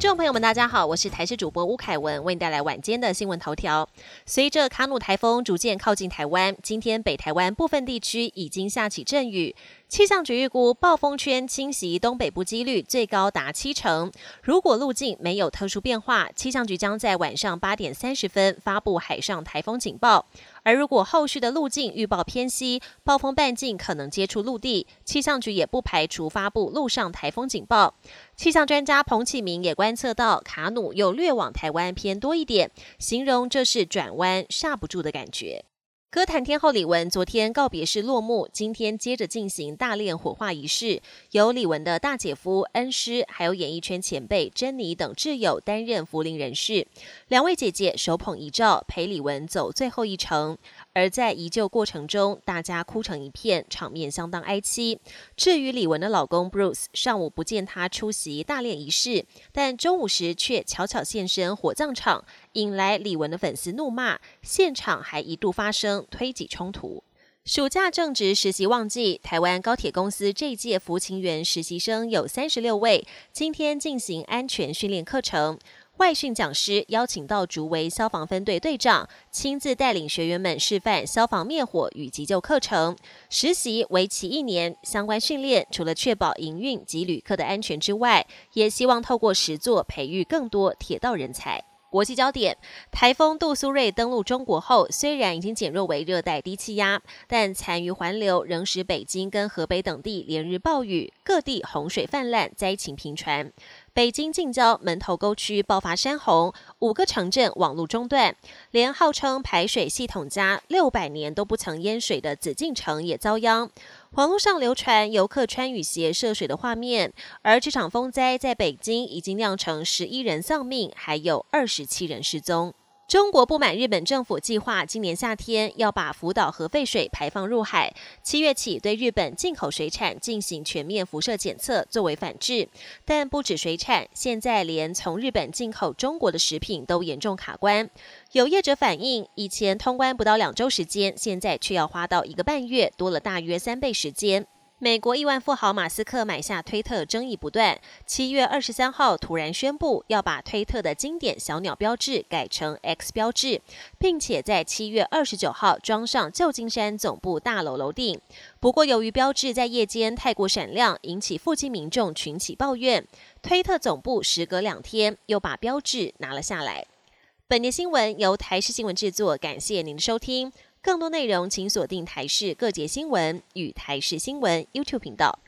听众朋友们，大家好，我是台视主播吴凯文，为你带来晚间的新闻头条。随着卡努台风逐渐靠近台湾，今天北台湾部分地区已经下起阵雨。气象局预估暴风圈侵袭东北部几率最高达七成。如果路径没有特殊变化，气象局将在晚上八点三十分发布海上台风警报。而如果后续的路径预报偏西，暴风半径可能接触陆地，气象局也不排除发布陆上台风警报。气象专家彭启明也观测到卡努又略往台湾偏多一点，形容这是转弯刹不住的感觉。歌坛天后李玟昨天告别式落幕，今天接着进行大殓火化仪式，由李玟的大姐夫恩师，还有演艺圈前辈珍妮等挚友担任福临人士。两位姐姐手捧遗照，陪李玟走最后一程。而在移救过程中，大家哭成一片，场面相当哀凄。至于李玟的老公 Bruce，上午不见他出席大殓仪式，但中午时却悄悄现身火葬场，引来李玟的粉丝怒骂，现场还一度发生推挤冲突。暑假正值实习旺季，台湾高铁公司这届服勤员实习生有三十六位，今天进行安全训练课程。外训讲师邀请到竹围消防分队队长，亲自带领学员们示范消防灭火与急救课程。实习为期一年，相关训练除了确保营运及旅客的安全之外，也希望透过实作培育更多铁道人才。国际焦点：台风杜苏芮登陆中国后，虽然已经减弱为热带低气压，但残余环流仍使北京跟河北等地连日暴雨，各地洪水泛滥，灾情频传。北京近郊门头沟区爆发山洪，五个城镇网络中断，连号称排水系统家六百年都不曾淹水的紫禁城也遭殃。网络上流传游客穿雨鞋涉水的画面，而这场风灾在北京已经酿成十一人丧命，还有二十七人失踪。中国不满日本政府计划今年夏天要把福岛核废水排放入海，七月起对日本进口水产进行全面辐射检测，作为反制。但不止水产，现在连从日本进口中国的食品都严重卡关。有业者反映，以前通关不到两周时间，现在却要花到一个半月，多了大约三倍时间。美国亿万富豪马斯克买下推特，争议不断。七月二十三号突然宣布要把推特的经典小鸟标志改成 X 标志，并且在七月二十九号装上旧金山总部大楼楼顶。不过，由于标志在夜间太过闪亮，引起附近民众群起抱怨。推特总部时隔两天又把标志拿了下来。本年新闻由台视新闻制作，感谢您的收听。更多内容，请锁定台视各节新闻与台视新闻 YouTube 频道。